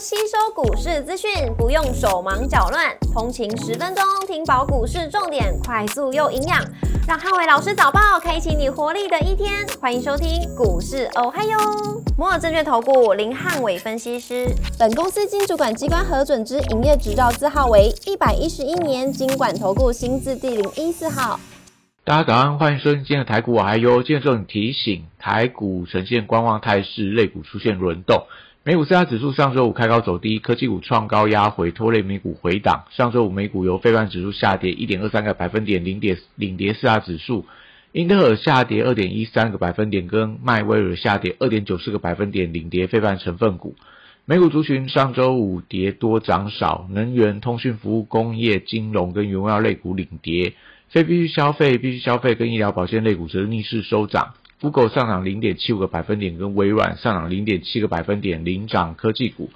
吸收股市资讯，不用手忙脚乱，通勤十分钟听饱股市重点，快速又营养，让汉伟老师早报开启你活力的一天。欢迎收听股市哦嗨哟，摩尔证券投顾林汉伟分析师，本公司经主管机关核准之营业执照字号为一百一十一年经管投顾新字第零一四号。大家早安，欢迎收听今天的台股我嗨哟。今天这种提醒，台股呈现观望态势，类股出现轮动。美股四大指数上周五开高走低，科技股创高压回，拖累美股回档。上周五美股由非半指数下跌一点二三个百分点，领跌领跌四大指数，英特尔下跌二点一三个百分点，跟迈威尔下跌二点九四个百分点，领跌非凡成分股。美股族群上周五跌多涨少，能源、通讯服务、工业、金融跟原料类股领跌。非必需消费、必须消费跟医疗保健类股则逆势收涨。Google 上涨零点七五个百分点，跟微软上涨零点七个百分点领涨科技股。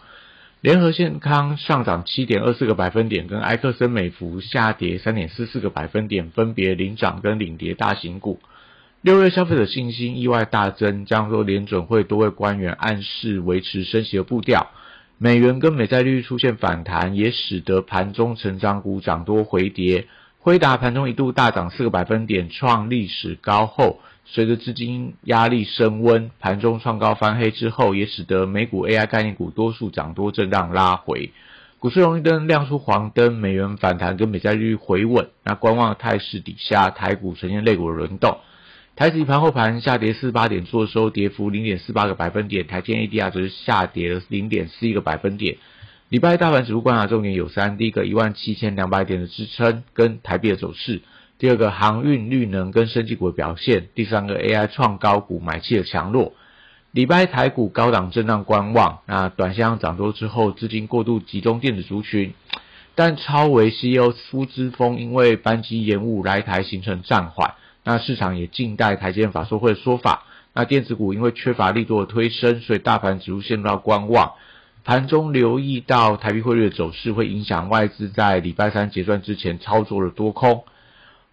联合健康上涨七点二四个百分点，跟埃克森美孚下跌三点四四个百分点，分别领涨跟领跌大型股。六月消费者信心意外大增，加上联准会多位官员暗示维持升息的步调，美元跟美债率出现反弹，也使得盘中成长股涨多回跌。辉达盘中一度大涨四个百分点，创历史高后，随着资金压力升温，盘中创高翻黑之后，也使得美股 AI 概念股多数涨多震荡拉回，股市红绿灯亮出黄灯，美元反弹跟美债率回稳，那观望的态势底下，台股呈现类股轮动，台指盘后盘下跌四十八点，做收跌幅零点四八个百分点，台积 ADR 则是下跌了零点四一个百分点。礼拜大盘指数观察重点有三：第一个一万七千两百点的支撑跟台币的走势；第二个航运、绿能跟升级股的表现；第三个 AI 创高股买气的强弱。礼拜台股高档震荡观望，那短线涨多之后，资金过度集中电子族群，但超维 CEO 苏之峰因为班机延误来台形成暂缓，那市场也静待台积电法说会的说法。那电子股因为缺乏力度的推升，所以大盘指数陷入到观望。盘中留意到台币汇率的走势，会影响外资在礼拜三结算之前操作的多空。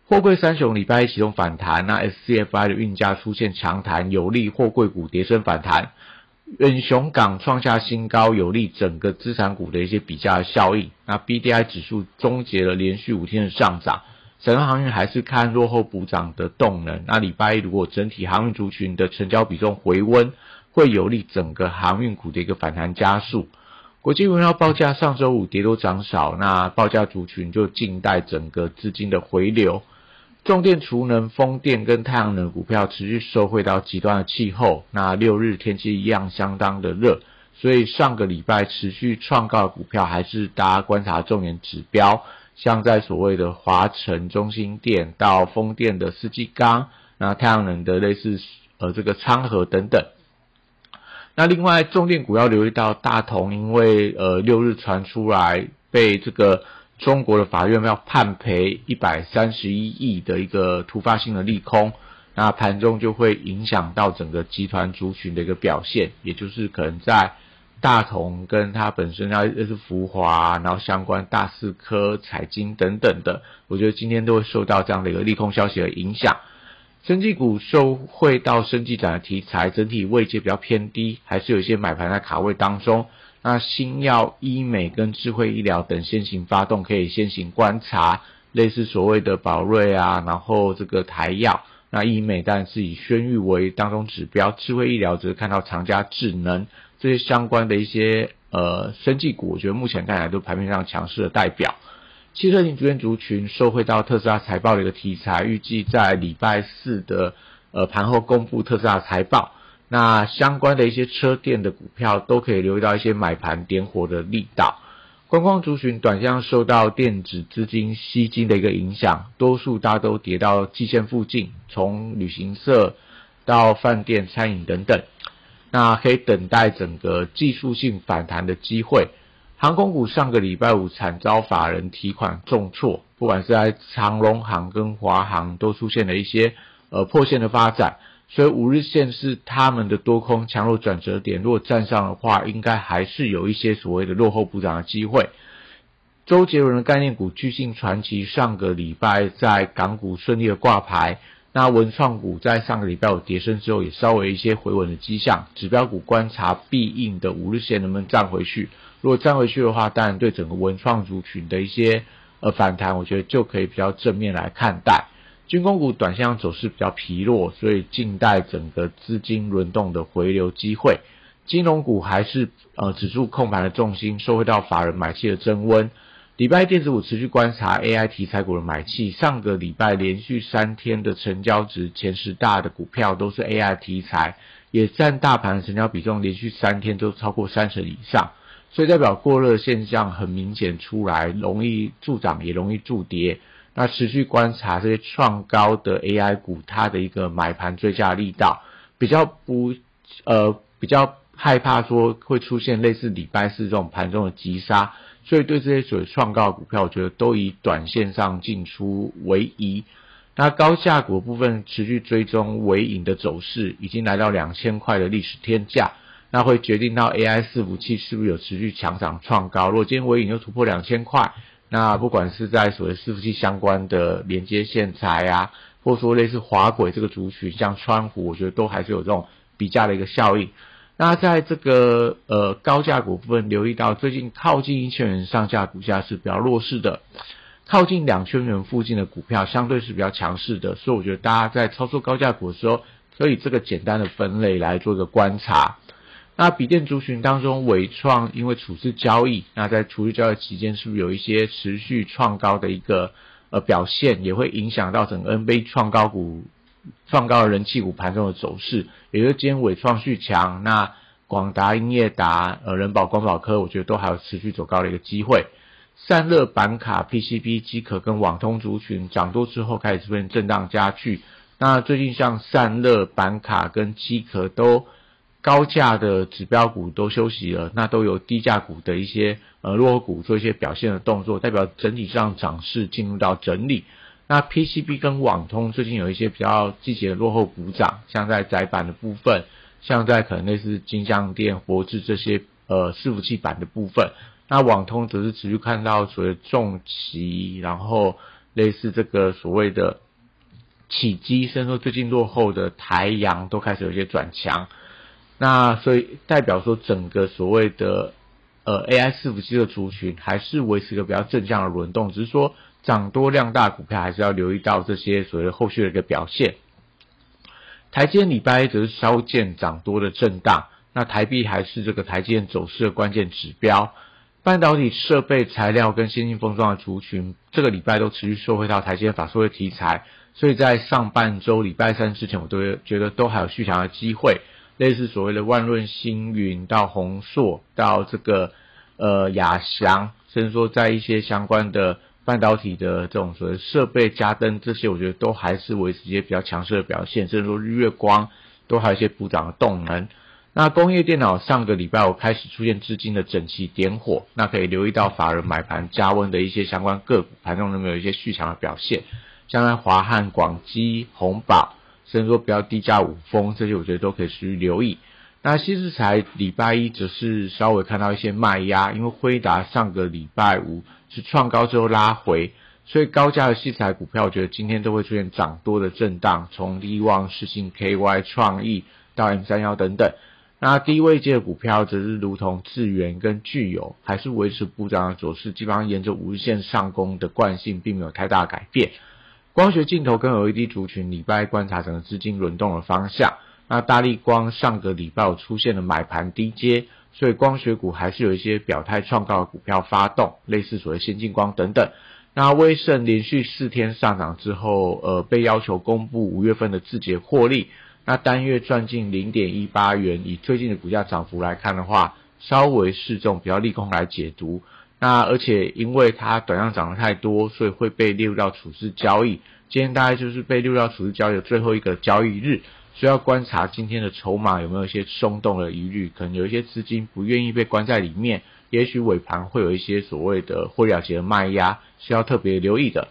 货柜三雄礼拜一启动反弹，那 SCFI 的运价出现强弹，有利货柜股跌升反弹。远雄港创下新高，有利整个资产股的一些比价效应。那 BDI 指数终结了连续五天的上涨，整个航运还是看落后补涨的动能。那礼拜一如果整体航运族群的成交比重回温。会有利整个航运股的一个反弹加速。国际原料报价上周五跌多涨少，那报价族群就静待整个资金的回流。重电、储能、风电跟太阳能股票持续受惠到极端的气候。那六日天气一样相当的热，所以上个礼拜持续创高的股票还是大家观察重点指标。像在所谓的华晨、中心电到风电的四季钢，那太阳能的类似呃这个昌河等等。那另外，重电股要留意到大同，因为呃六日传出来被这个中国的法院要判赔一百三十一亿的一个突发性的利空，那盘中就会影响到整个集团族群的一个表现，也就是可能在大同跟它本身要又是福华，然后相关大四科、财经等等的，我觉得今天都会受到这样的一个利空消息的影响。生技股受惠到生技展的题材，整体位阶比较偏低，还是有一些买盘在卡位当中。那新药、医美跟智慧医疗等先行发动，可以先行观察，类似所谓的宝瑞啊，然后这个台药。那医美当然是以轩誉为当中指标，智慧医疗则是看到长加智能这些相关的一些呃生技股，我觉得目前看来都盘面上强势的代表。汽车型主权族群受惠到特斯拉财报的一个题材，预计在礼拜四的呃盘后公布特斯拉财报，那相关的一些车店的股票都可以留意到一些买盘点火的力道。观光族群短向受到电子资金吸金的一个影响，多数大家都跌到季线附近，从旅行社到饭店、餐饮等等，那可以等待整个技术性反弹的机会。航空股上个礼拜五惨遭法人提款重挫，不管是在长龙航跟华航都出现了一些呃破线的发展，所以五日线是他们的多空强弱转折点。如果站上的话，应该还是有一些所谓的落后补涨的机会。周杰伦的概念股巨星传奇上个礼拜在港股顺利的挂牌，那那文创股在上个礼拜有跌升之后，也稍微一些回稳的迹象。指标股观察必应的五日线能不能站回去。如果站回去的话，当然对整个文创族群的一些呃反弹，我觉得就可以比较正面来看待。军工股短线走势比较疲弱，所以静待整个资金轮动的回流机会。金融股还是呃指数控盘的重心，收回到法人买气的增温。礼拜电子股持续观察 AI 题材股的买气，上个礼拜连续三天的成交值前十大的股票都是 AI 题材，也占大盘成交比重连续三天都超过三成以上，所以代表过热现象很明显出来，容易助涨也容易助跌。那持续观察这些创高的 AI 股，它的一个买盘追加力道，比较不呃比较害怕说会出现类似礼拜四这种盘中的急杀，所以对这些所谓创高的股票，我觉得都以短线上进出为宜。那高价股部分持续追踪尾影的走势，已经来到两千块的历史天价，那会决定到 AI 伺服器是不是有持续强涨创高。如果今天尾影又突破两千块。那不管是在所谓伺服器相关的连接线材啊，或者说类似滑轨这个族群，像川湖，我觉得都还是有这种比价的一个效应。那在这个呃高价股部分，留意到最近靠近一千元上下股价是比较弱势的，靠近两千元附近的股票相对是比较强势的，所以我觉得大家在操作高价股的时候，可以这个简单的分类来做一个观察。那笔电族群当中，伟创因为处置交易，那在处置交易期间，是不是有一些持续创高的一个呃表现，也会影响到整个 NBA 创高股、创高人气股盘中的走势？也就是今天伟创续强，那广达、英业达、呃人保、光宝科，我觉得都还有持续走高的一个机会。散热板卡、PCB、机壳跟网通族群涨多之后，开始出现震荡加剧。那最近像散热板卡跟机壳都。高价的指标股都休息了，那都有低价股的一些呃落后股做一些表现的动作，代表整体上涨势进入到整理。那 PCB 跟网通最近有一些比较季节的落后补涨，像在窄板的部分，像在可能类似金相电、活智这些呃伺服器板的部分。那网通则是持续看到所谓重旗，然后类似这个所谓的起基，甚至最近落后的台阳都开始有一些转强。那所以代表说，整个所谓的呃 AI 伺服器的族群还是维持一个比较正向的轮动，只是说涨多量大股票还是要留意到这些所谓后续的一个表现。台积电礼拜一则是稍见涨多的震荡，那台币还是这个台积电走势的关键指标。半导体设备材料跟先进封装的族群，这个礼拜都持续受惠到台积电法说的题材，所以在上半周礼拜三之前，我都觉得都还有续强的机会。类似所谓的万润星云到宏硕到这个呃亚翔，甚至说在一些相关的半导体的这种所谓设备加灯这些，我觉得都还是维持一些比较强势的表现，甚至说日月光都还有一些补涨的动能。那工业电脑上个礼拜我开始出现资金的整齐点火，那可以留意到法人买盘加温的一些相关个股盘中有没有一些续强的表现，像在华汉、广基、宏宝。甚至说不要低价五峰这些，我觉得都可以持续留意。那新日材礼拜一则是稍微看到一些卖压，因为辉达上个礼拜五是创高之后拉回，所以高价的细材股票，我觉得今天都会出现涨多的震荡。从利旺、世信、KY、创意到 M 三幺等等，那低位阶的股票则是如同智源跟具有，还是维持不涨的走势，基本上沿着五日线上攻的惯性，并没有太大改变。光学镜头跟 LED 族群礼拜观察整个资金轮动的方向。那大力光上个礼拜有出现了买盘低阶，所以光学股还是有一些表态创高的股票发动，类似所谓先进光等等。那威盛连续四天上涨之后，呃，被要求公布五月份的字节获利，那单月赚进零点一八元，以最近的股价涨幅来看的话，稍微是这种比较利空来解读。那而且因为它短量涨得太多，所以会被列入到处置交易。今天大概就是被列入到处置交易的最后一个交易日，需要观察今天的筹码有没有一些松动的疑虑，可能有一些资金不愿意被关在里面，也许尾盘会有一些所谓的获了结的卖压，需要特别留意的。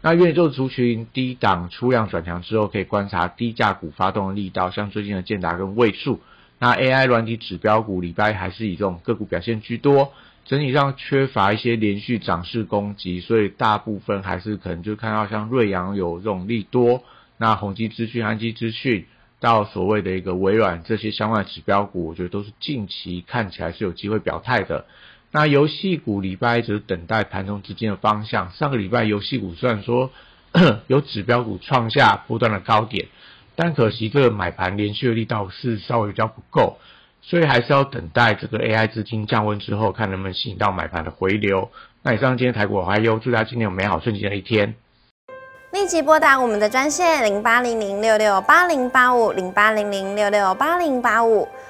那元宇宙族群低档出量转强之后，可以观察低价股发动的力道，像最近的建达跟位数。那 AI 软体指标股礼拜还是以这种个股表现居多。整体上缺乏一些连续涨势攻击，所以大部分还是可能就看到像瑞阳有这种利多，那宏基资讯、安基资讯到所谓的一个微软这些相关的指标股，我觉得都是近期看起来是有机会表态的。那游戏股礼拜一直等待盘中资金的方向。上个礼拜游戏股虽然说 有指标股创下波段的高点，但可惜这个买盘连续的力道是稍微比较不够，所以还是要等待这个 AI 资金降温之后，看能不能吸引到买盘的回流。那以上今天台股我还有祝大家今天有美好顺境的一天。立即拨打我们的专线零八零零六六八零八五零八零零六六八零八五